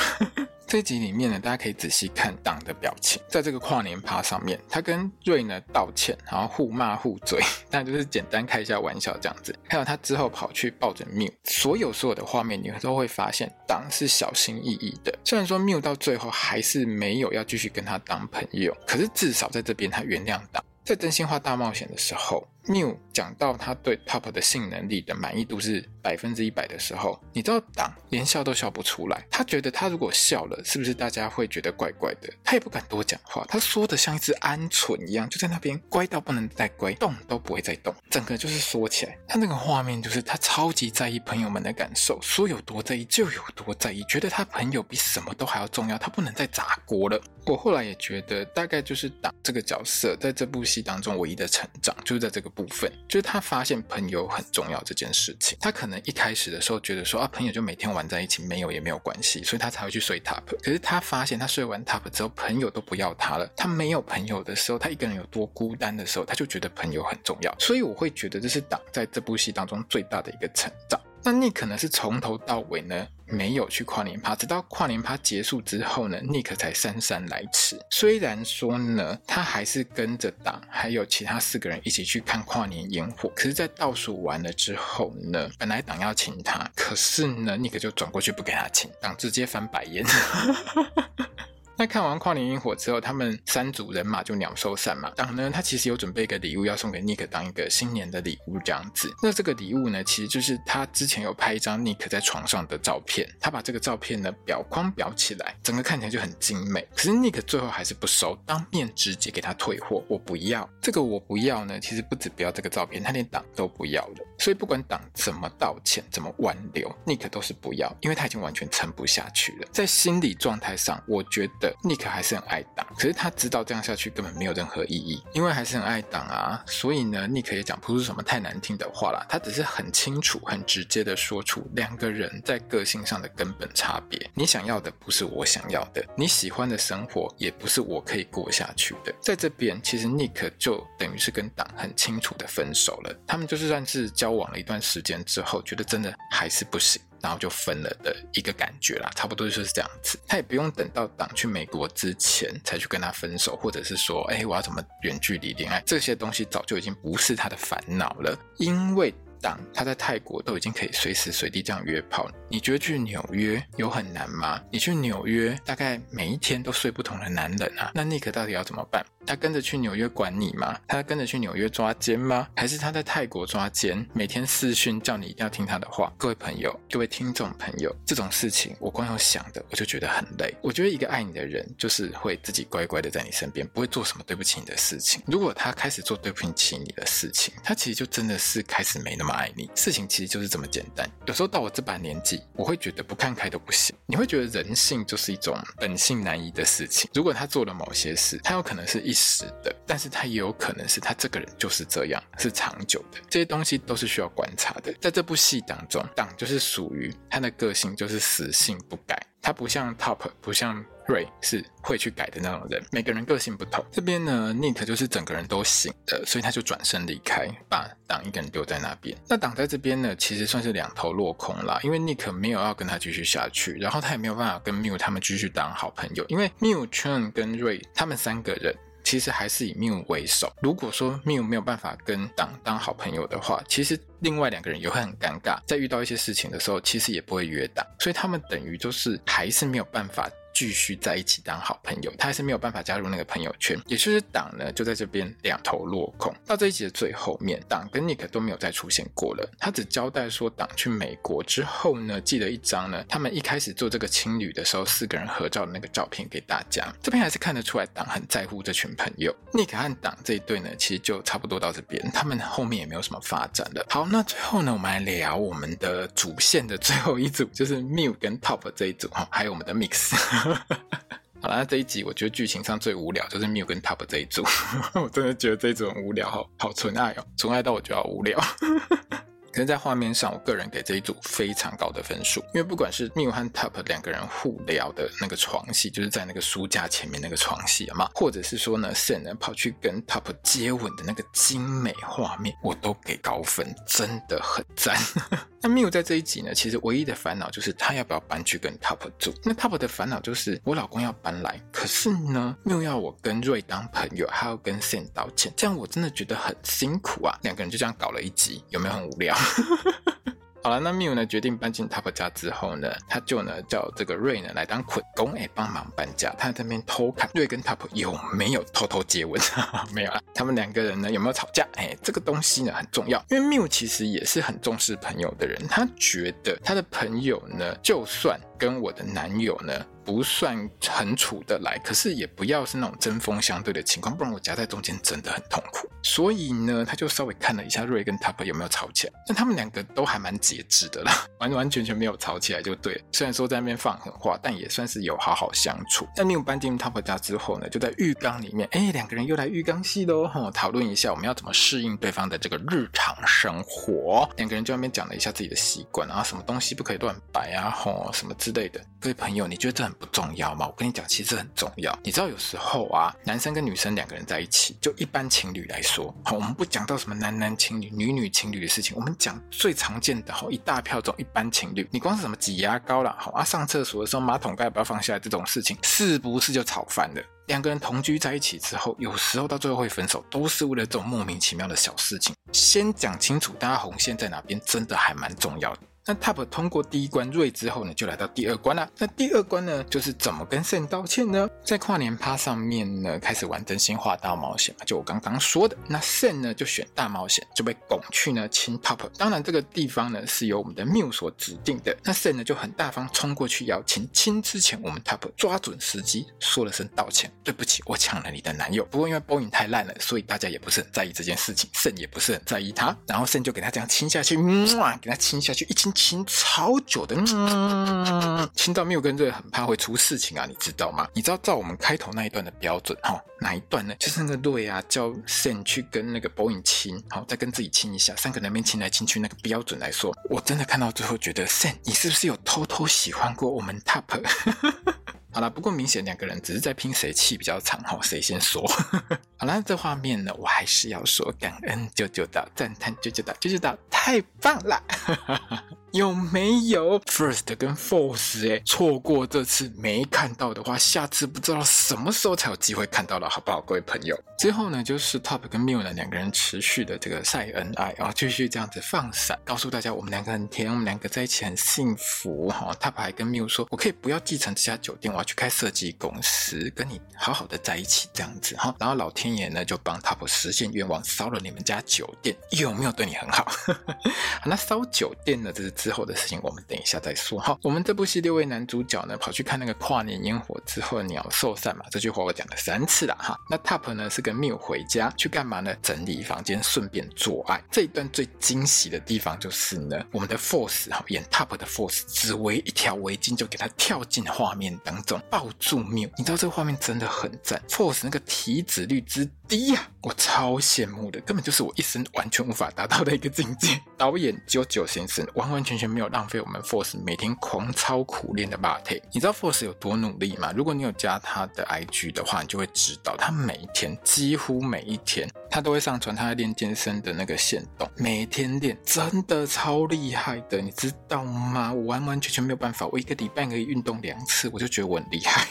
这集里面呢，大家可以仔细看党的表情，在这个跨年趴上面，他跟瑞呢道歉，然后互骂互嘴，(laughs) 但就是简单开一下玩笑这样子。还有他之后跑去抱着缪，所有所有的画面，你都会发现党是小心翼翼的。虽然说缪到最后还是没有要继续跟他当朋友，可是至少在这边他原谅党。在真心话大冒险的时候，缪讲到他对 Top 的性能力的满意度是百分之一百的时候，你知道党连笑都笑不出来。他觉得他如果笑了，是不是大家会觉得怪怪的？他也不敢多讲话，他说的像一只鹌鹑一样，就在那边乖到不能再乖，动都不会再动，整个就是缩起来。他那个画面就是他超级在意朋友们的感受，说有多在意就有多在意，觉得他朋友比什么都还要重要，他不能再砸锅了。我后来也觉得，大概就是党这个角色在这部戏当中唯一的成长，就是在这个部分，就是他发现朋友很重要这件事情。他可能一开始的时候觉得说啊，朋友就每天玩在一起，没有也没有关系，所以他才会去睡 Top。可是他发现他睡完 Top 之后，朋友都不要他了。他没有朋友的时候，他一个人有多孤单的时候，他就觉得朋友很重要。所以我会觉得这是党在这部戏当中最大的一个成长。那尼克呢是从头到尾呢没有去跨年趴，直到跨年趴结束之后呢，尼克才姗姗来迟。虽然说呢，他还是跟着党还有其他四个人一起去看跨年烟火，可是，在倒数完了之后呢，本来党要请他，可是呢，尼克就转过去不给他请，党直接翻白眼。(laughs) 那看完跨年烟火之后，他们三组人马就鸟兽散嘛。党呢，他其实有准备一个礼物要送给尼克当一个新年的礼物这样子。那这个礼物呢，其实就是他之前有拍一张尼克在床上的照片，他把这个照片呢裱框裱起来，整个看起来就很精美。可是尼克最后还是不收，当面直接给他退货，我不要。这个我不要呢，其实不止不要这个照片，他连党都不要了。所以不管党怎么道歉，怎么挽留，尼克都是不要，因为他已经完全撑不下去了。在心理状态上，我觉得。尼克还是很爱党，可是他知道这样下去根本没有任何意义，因为还是很爱党啊。所以呢，尼克也讲不出什么太难听的话啦，他只是很清楚、很直接的说出两个人在个性上的根本差别。你想要的不是我想要的，你喜欢的生活也不是我可以过下去的。在这边，其实尼克就等于是跟党很清楚的分手了。他们就是算是交往了一段时间之后，觉得真的还是不行。然后就分了的一个感觉啦，差不多就是这样子。他也不用等到党去美国之前才去跟他分手，或者是说，哎，我要怎么远距离恋爱？这些东西早就已经不是他的烦恼了，因为。党他在泰国都已经可以随时随地这样约炮，你觉得去纽约有很难吗？你去纽约大概每一天都睡不同的男人啊，那尼克到底要怎么办？他跟着去纽约管你吗？他跟着去纽约抓奸吗？还是他在泰国抓奸，每天视讯叫你一定要听他的话？各位朋友，各位听众朋友，这种事情我光有想的我就觉得很累。我觉得一个爱你的人就是会自己乖乖的在你身边，不会做什么对不起你的事情。如果他开始做对不起你的事情，他其实就真的是开始没那么。爱你，事情其实就是这么简单。有时候到我这把年纪，我会觉得不看开都不行。你会觉得人性就是一种本性难移的事情。如果他做了某些事，他有可能是一时的，但是他也有可能是他这个人就是这样，是长久的。这些东西都是需要观察的。在这部戏当中，党就是属于他的个性就是死性不改，他不像 Top，不像。瑞是会去改的那种人，每个人个性不同。这边呢，，Nick 就是整个人都醒了，所以他就转身离开，把党一个人丢在那边。那党在这边呢，其实算是两头落空啦，因为 Nick 没有要跟他继续下去，然后他也没有办法跟缪他们继续当好朋友，因为缪、Chun 跟瑞他们三个人其实还是以缪为首。如果说缪没有办法跟党当好朋友的话，其实另外两个人也会很尴尬，在遇到一些事情的时候，其实也不会约党，所以他们等于就是还是没有办法。继续在一起当好朋友，他还是没有办法加入那个朋友圈，也就是党呢就在这边两头落空。到这一集的最后面，党跟 nik 都没有再出现过了。他只交代说，党去美国之后呢，寄了一张呢他们一开始做这个青旅的时候四个人合照的那个照片给大家。这边还是看得出来，党很在乎这群朋友。nik 和党这一对呢，其实就差不多到这边，他们后面也没有什么发展了。好，那最后呢，我们来聊我们的主线的最后一组，就是 Mew 跟 Top 这一组哈，还有我们的 Mix。(laughs) 好了，这一集我觉得剧情上最无聊就是 Miu 跟 Top 这一组，(laughs) 我真的觉得这一组很无聊，好好纯爱哦，纯爱到我觉得好无聊。可是，在画面上，我个人给这一组非常高的分数，因为不管是 Mew 和 Top 两个人互聊的那个床戏，就是在那个书架前面那个床戏嘛，或者是说呢，Sen 呢跑去跟 Top 接吻的那个精美画面，我都给高分，真的很赞。(laughs) 那 Mew 在这一集呢，其实唯一的烦恼就是他要不要搬去跟 Top 住。那 Top 的烦恼就是我老公要搬来，可是呢，Mew 要我跟瑞当朋友，还要跟 Sen 道歉，这样我真的觉得很辛苦啊。两个人就这样搞了一集，有没有很无聊？(laughs) 好了，那 Mew 呢决定搬进 Top 家之后呢，他就呢叫这个瑞呢来当捆工，哎，帮忙搬家。他在那边偷看瑞跟 Top 有没有偷偷接吻？(laughs) 没有啊。他们两个人呢有没有吵架？哎，这个东西呢很重要，因为 Mew 其实也是很重视朋友的人。他觉得他的朋友呢，就算跟我的男友呢。不算很处得来，可是也不要是那种针锋相对的情况，不然我夹在中间真的很痛苦。所以呢，他就稍微看了一下瑞跟 Top 有没有吵起来，但他们两个都还蛮节制的啦，完完全全没有吵起来就对。虽然说在那边放狠话，但也算是有好好相处。在 Mew 搬进 Top 家之后呢，就在浴缸里面，哎，两个人又来浴缸戏喽，哈，讨论一下我们要怎么适应对方的这个日常生活。两个人就在那边讲了一下自己的习惯啊，什么东西不可以乱摆啊，吼，什么之类的。各位朋友，你觉得这很？不重要吗？我跟你讲，其实很重要。你知道有时候啊，男生跟女生两个人在一起，就一般情侣来说，好，我们不讲到什么男男情侣、女女情侣的事情，我们讲最常见的，好，一大票这种一般情侣，你光是什么挤牙膏啦，好啊，上厕所的时候马桶盖不要放下来这种事情，是不是就吵翻了？两个人同居在一起之后，有时候到最后会分手，都是为了这种莫名其妙的小事情。先讲清楚大家红线在哪边，真的还蛮重要的。那 Top 通过第一关瑞之后呢，就来到第二关了。那第二关呢，就是怎么跟圣道歉呢？在跨年趴上面呢，开始玩真心话大冒险嘛，就我刚刚说的。那圣呢，就选大冒险，就被拱去呢亲 Top。当然这个地方呢，是由我们的 Mew 所指定的。那圣呢，就很大方冲过去要亲。亲之前，我们 Top 抓准时机说了声道歉，对不起，我抢了你的男友。不过因为播影太烂了，所以大家也不是很在意这件事情圣也不是很在意他。然后圣就给他这样亲下去，哇，给他亲下去，一亲。亲超久的，嗯，亲到 Mew 跟瑞很怕会出事情啊，你知道吗？你知道照我们开头那一段的标准哈，哪一段呢？就是那个瑞啊叫 Sen 去跟那个 Boing 亲，好，再跟自己亲一下，三个人那边亲来亲去，那个标准来说，我真的看到最后觉得 Sen，你是不是有偷偷喜欢过我们 Top？(laughs) 好了，不过明显两个人只是在拼谁气比较长哈，谁先说？(laughs) 好了，这画面呢，我还是要说感恩啾啾岛，赞叹啾啾岛，啾啾岛太棒了。有没有 First 跟 Force 哎？错过这次没看到的话，下次不知道什么时候才有机会看到了，好不好，各位朋友？最后呢，就是 Top 跟 miu 呢两个人持续的这个晒恩爱，然后继续这样子放闪，告诉大家我们两个很甜，我们两个在一起很幸福哈。Top 还跟 Mew 说，我可以不要继承这家酒店，我要去开设计公司，跟你好好的在一起这样子哈。然后老天爷呢就帮 Top 实现愿望，烧了你们家酒店，有没有对你很好？(laughs) 那烧酒店呢，这是。之后的事情我们等一下再说哈。我们这部戏六位男主角呢，跑去看那个跨年烟火之后鸟兽散嘛，这句话我讲了三次了哈。那 Top 呢是跟 Miu 回家去干嘛呢？整理房间，顺便做爱。这一段最惊喜的地方就是呢，我们的 Force 哈演 Top 的 Force 只围一条围巾就给他跳进画面当中，抱住 Miu。你知道这个画面真的很赞，Force 那个体脂率之低呀、我超羡慕的，根本就是我一生完全无法达到的一个境界。(laughs) 导演九九先生完完全全没有浪费我们 Force 每天狂操苦练的 body。你知道 Force 有多努力吗？如果你有加他的 IG 的话，你就会知道，他每一天几乎每一天，他都会上传他在练健身的那个线动，每天练真的超厉害的，你知道吗？我完完全全没有办法，我一个礼拜可以运动两次，我就觉得我很厉害。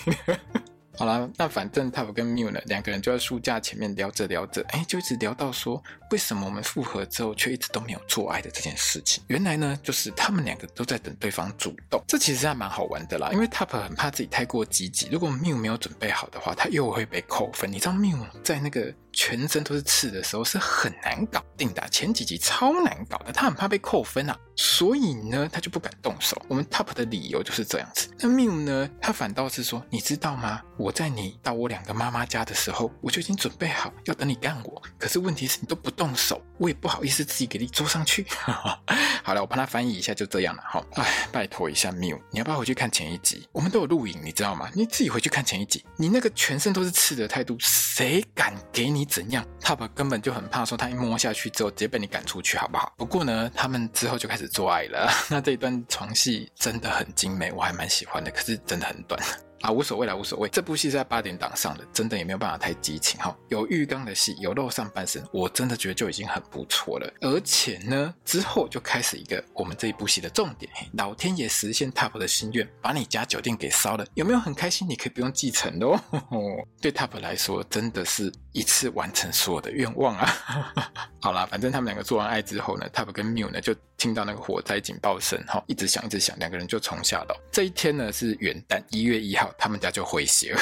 好啦，那反正 Top 跟 Miu 呢，两个人就在书架前面聊着聊着，哎，就一直聊到说，为什么我们复合之后却一直都没有做爱的这件事情。原来呢，就是他们两个都在等对方主动。这其实还蛮好玩的啦，因为 Top 很怕自己太过积极，如果 Miu 没有准备好的话，他又会被扣分。你知道 Miu 在那个全身都是刺的时候是很难搞定的，前几集超难搞的，他很怕被扣分啊，所以呢，他就不敢动手。我们 Top 的理由就是这样子。那 Miu 呢，他反倒是说，你知道吗？我在你到我两个妈妈家的时候，我就已经准备好要等你干我。可是问题是你都不动手，我也不好意思自己给你坐上去。(laughs) 好了，我帮他翻译一下，就这样了。好，哎，拜托一下 Miu，你要不要回去看前一集？我们都有录影，你知道吗？你自己回去看前一集。你那个全身都是刺的态度，谁敢给你怎样？Top 根本就很怕，说他一摸下去之后直接被你赶出去，好不好？不过呢，他们之后就开始做爱了。(laughs) 那这一段床戏真的很精美，我还蛮喜欢的。可是真的很短。啊，无所谓啦，无所谓。这部戏是在八点档上的，真的也没有办法太激情哈。有浴缸的戏，有露上半身，我真的觉得就已经很不错了。而且呢，之后就开始一个我们这一部戏的重点，老天爷实现 Top 的心愿，把你家酒店给烧了，有没有很开心？你可以不用继承喽。(laughs) 对 Top 来说，真的是一次完成所有的愿望啊。(laughs) 好啦，反正他们两个做完爱之后呢，Top 跟 Miu 呢就听到那个火灾警报声，哈，一直响一直响，两个人就冲下楼。这一天呢是元旦，一月一号。他们家就回血了。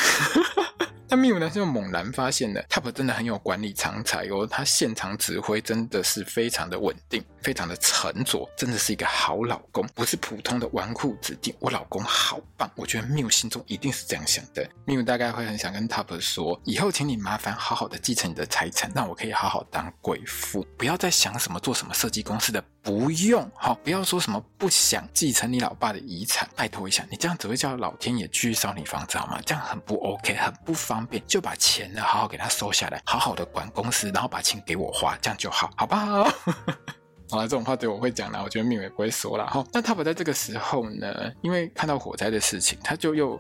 但 Miu 呢就猛然发现了，Top 真的很有管理长才哦，他现场指挥真的是非常的稳定，非常的沉着，真的是一个好老公，不是普通的纨绔子弟。我老公好棒，我觉得 Miu 心中一定是这样想的。Miu 大概会很想跟 Top 说，以后请你麻烦好好的继承你的财产，让我可以好好当贵妇，不要再想什么做什么设计公司的。不用，好，不要说什么不想继承你老爸的遗产，拜托一下，你这样只会叫老天爷继续烧你房子好吗？这样很不 OK，很不方便，就把钱呢好好给他收下来，好好的管公司，然后把钱给我花，这样就好，好不好？(laughs) 好了，这种话对我会讲啦，我觉得命也不会说了哈。那他不在这个时候呢，因为看到火灾的事情，他就又。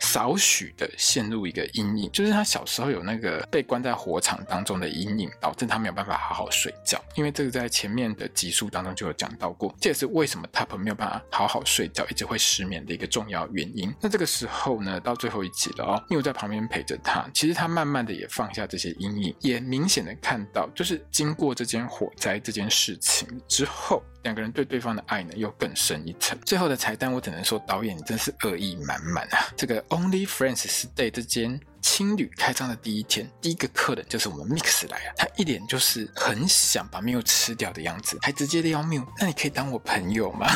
少许的陷入一个阴影，就是他小时候有那个被关在火场当中的阴影，导致他没有办法好好睡觉。因为这个在前面的集数当中就有讲到过，这也是为什么 Top 没有办法好好睡觉，一直会失眠的一个重要原因。那这个时候呢，到最后一集了哦，Miu 在旁边陪着他，其实他慢慢的也放下这些阴影，也明显的看到，就是经过这件火灾这件事情之后。两个人对对方的爱呢，又更深一层。最后的彩蛋，我只能说导演真是恶意满满啊！这个 Only Friends Stay 这间青旅开张的第一天，第一个客人就是我们 Mix 来啊，他一脸就是很想把 Miu 吃掉的样子，还直接撩 Miu，那你可以当我朋友吗？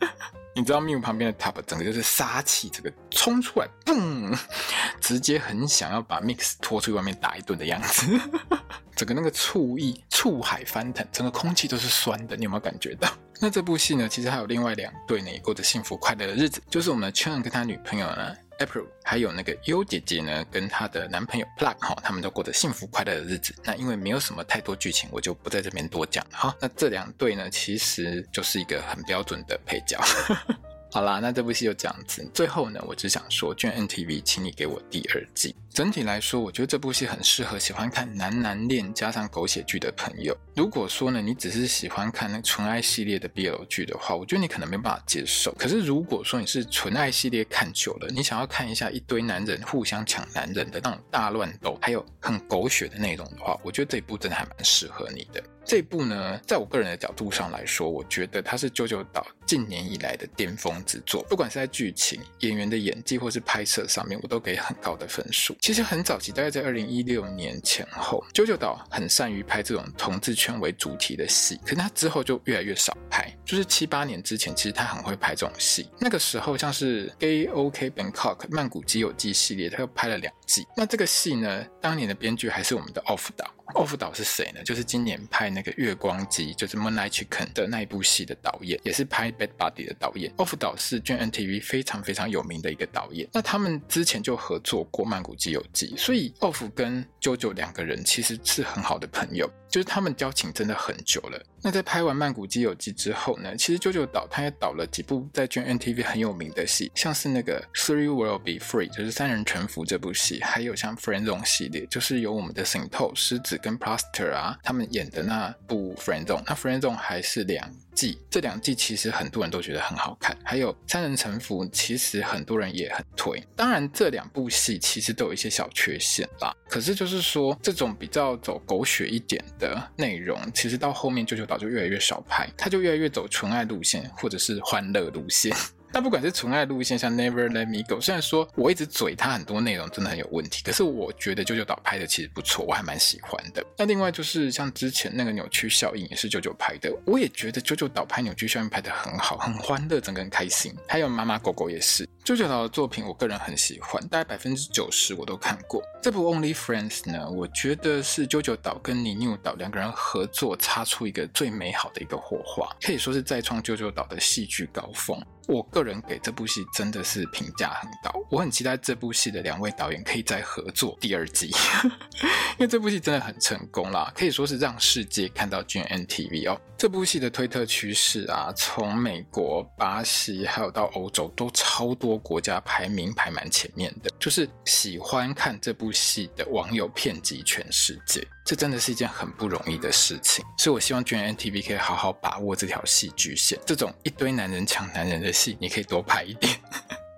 (laughs) 你知道 Miu 旁边的 Top 整个就是杀气，这个冲出来，嘣，直接很想要把 Mix 拖出去外面打一顿的样子，(laughs) 整个那个醋意，醋海翻腾，整个空气都是酸的，你有没有感觉到？那这部戏呢，其实还有另外两对呢，也过着幸福快乐的日子，就是我们的 Chen 跟他女朋友呢。April 还有那个优姐姐呢，跟她的男朋友 Plug 哈，他们都过着幸福快乐的日子。那因为没有什么太多剧情，我就不在这边多讲了哈。那这两对呢，其实就是一个很标准的配角。(laughs) 好啦，那这部戏就这样子。最后呢，我只想说卷 NTV，请你给我第二季。整体来说，我觉得这部戏很适合喜欢看男男恋加上狗血剧的朋友。如果说呢，你只是喜欢看那纯爱系列的 BL 剧的话，我觉得你可能没办法接受。可是如果说你是纯爱系列看久了，你想要看一下一堆男人互相抢男人的那种大乱斗，还有很狗血的内容的话，我觉得这一部真的还蛮适合你的。这一部呢，在我个人的角度上来说，我觉得它是 JoJo 岛近年以来的巅峰之作。不管是在剧情、演员的演技，或是拍摄上面，我都给很高的分数。其实很早期，大概在二零一六年前后，JoJo 岛很善于拍这种同志圈为主题的戏，可是他之后就越来越少拍。就是七八年之前，其实他很会拍这种戏。那个时候，像是《Gay OK Bangkok》曼谷基友记系列，他又拍了两季。那这个戏呢，当年的编剧还是我们的 Off 岛。奥夫岛是谁呢？就是今年拍那个《月光机》就是《Moonlight Chicken》的那一部戏的导演，也是拍《Bad Body》的导演。奥夫岛是 JNTV 非常非常有名的一个导演。那他们之前就合作过《曼谷基友记》，所以奥夫跟 JoJo 两个人其实是很好的朋友，就是他们交情真的很久了。那在拍完《曼谷基友记》之后呢，其实九九岛他也导了几部在 j n t v 很有名的戏，像是那个《Three Will Be Free》，就是三人全服这部戏，还有像《Friend Zone》系列，就是由我们的 Singto 狮子跟 Plaster 啊他们演的那部《Friend Zone》，那《Friend Zone》还是两季，这两季其实很多人都觉得很好看，还有《三人成服》，其实很多人也很推。当然，这两部戏其实都有一些小缺陷啦。可是就是说，这种比较走狗血一点的内容，其实到后面九九岛就越来越少拍，它就越来越走纯爱路线，或者是欢乐路线。那不管是纯爱路线，像 Never Let Me Go，虽然说我一直嘴他很多内容真的很有问题，可是我觉得九九岛拍的其实不错，我还蛮喜欢的。那另外就是像之前那个扭曲效应也是九九拍的，我也觉得九九岛拍扭曲效应拍得很好，很欢乐，整个人开心。还有妈妈狗狗也是九九岛的作品，我个人很喜欢，大概百分之九十我都看过。这部 Only Friends 呢，我觉得是九九岛跟尼纽岛两个人合作擦出一个最美好的一个火花，可以说是再创九九岛的戏剧高峰。我个人给这部戏真的是评价很高，我很期待这部戏的两位导演可以再合作第二季，(laughs) 因为这部戏真的很成功啦，可以说是让世界看到 G N T V 哦。这部戏的推特趋势啊，从美国、巴西还有到欧洲，都超多国家排名排蛮前面的，就是喜欢看这部戏的网友遍及全世界。这真的是一件很不容易的事情，所以我希望 G N T V 可以好好把握这条戏剧线，这种一堆男人抢男人的戏，你可以多拍一点。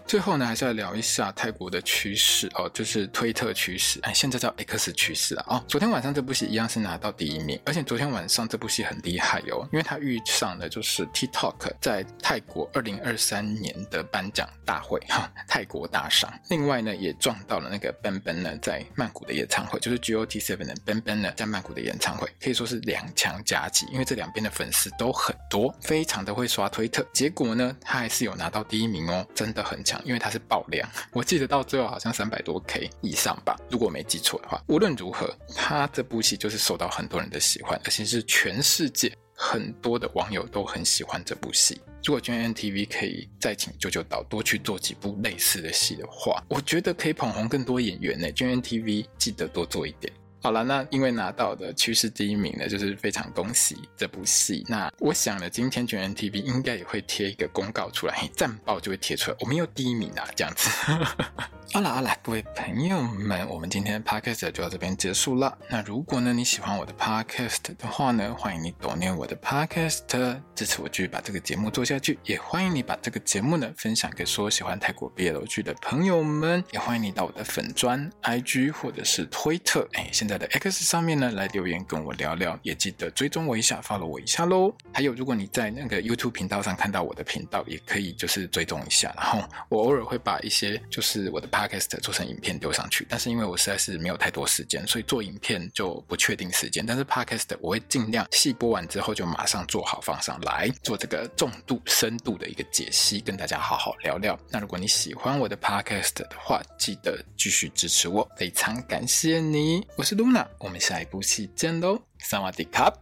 最后呢，还是要聊一下泰国的趋势哦，就是推特趋势，哎，现在叫 X 趋势了哦。昨天晚上这部戏一样是拿到第一名，而且昨天晚上这部戏很厉害哦，因为它遇上了就是 TikTok 在泰国二零二三年的颁奖大会哈，泰国大赏。另外呢，也撞到了那个 BENBEN 呢在曼谷的演唱会，就是 GOT7 的 BENBEN 呢在曼谷的演唱会，可以说是两强夹击，因为这两边的粉丝都很多，非常的会刷推特。结果呢，他还是有拿到第一名哦，真的很强。因为它是爆量，(laughs) 我记得到最后好像三百多 K 以上吧，如果没记错的话。无论如何，他这部戏就是受到很多人的喜欢，而且是全世界很多的网友都很喜欢这部戏。如果 gntv 可以再请九九岛多去做几部类似的戏的话，我觉得可以捧红更多演员呢。GMMTV 记得多做一点。好了，那因为拿到的趋势第一名呢，就是非常恭喜这部戏。那我想呢，今天全员 TV 应该也会贴一个公告出来，战报就会贴出来，我们又第一名啊，这样子。(laughs) 好啦好啦，各位朋友们，我们今天的 podcast 就到这边结束了。那如果呢你喜欢我的 podcast 的话呢，欢迎你 donate 我的 podcast 支持我继续把这个节目做下去。也欢迎你把这个节目呢分享给所有喜欢泰国 BL 剧的朋友们。也欢迎你到我的粉专 IG 或者是推特，哎，现在的 X 上面呢来留言跟我聊聊。也记得追踪我一下，follow 我一下喽。还有，如果你在那个 YouTube 频道上看到我的频道，也可以就是追踪一下。然后我偶尔会把一些就是我的 Podcast 做成影片丢上去，但是因为我实在是没有太多时间，所以做影片就不确定时间。但是 Podcast 我会尽量戏播完之后就马上做好放上来，做这个重度、深度的一个解析，跟大家好好聊聊。那如果你喜欢我的 Podcast 的话，记得继续支持我，非常感谢你。我是 Luna，我们下一部戏见喽，萨瓦迪卡。